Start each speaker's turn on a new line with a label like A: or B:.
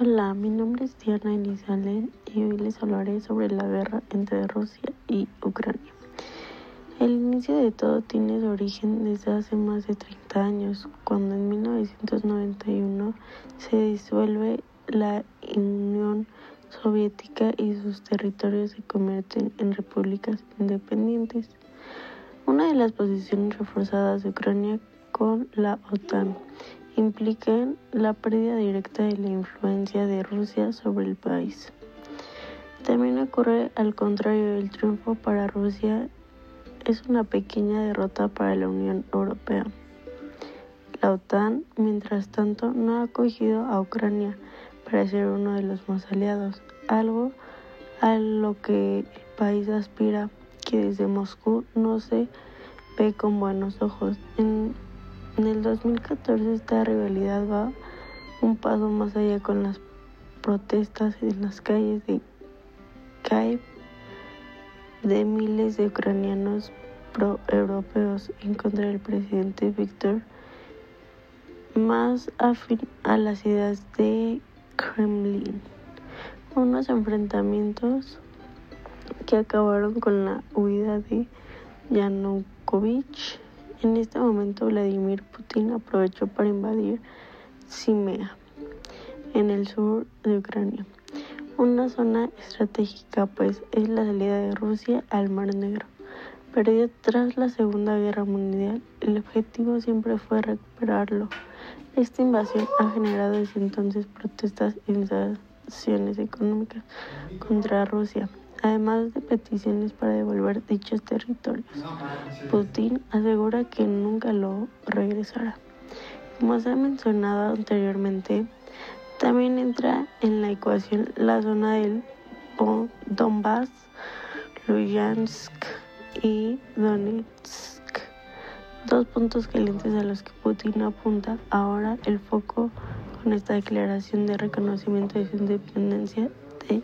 A: Hola, mi nombre es Diana Elizalén y hoy les hablaré sobre la guerra entre Rusia y Ucrania. El inicio de todo tiene su origen desde hace más de 30 años, cuando en 1991 se disuelve la Unión Soviética y sus territorios se convierten en repúblicas independientes. Una de las posiciones reforzadas de Ucrania con la OTAN implican la pérdida directa de la influencia de Rusia sobre el país. También ocurre al contrario, el triunfo para Rusia es una pequeña derrota para la Unión Europea. La OTAN, mientras tanto, no ha acogido a Ucrania para ser uno de los más aliados, algo a lo que el país aspira, que desde Moscú no se ve con buenos ojos. En el 2014 esta rivalidad va un paso más allá con las protestas en las calles de Kiev de miles de ucranianos pro-europeos en contra del presidente Víctor, más afín a las ideas de Kremlin. Unos enfrentamientos que acabaron con la huida de Yanukovych en este momento, Vladimir Putin aprovechó para invadir Crimea, en el sur de Ucrania, una zona estratégica, pues es la salida de Rusia al Mar Negro. Perdió tras la Segunda Guerra Mundial, el objetivo siempre fue recuperarlo. Esta invasión ha generado desde entonces protestas y sanciones económicas contra Rusia además de peticiones para devolver dichos territorios. Putin asegura que nunca lo regresará. Como se ha mencionado anteriormente, también entra en la ecuación la zona del Donbass, Luyansk y Donetsk, dos puntos calientes a los que Putin apunta ahora el foco con esta declaración de reconocimiento de su independencia de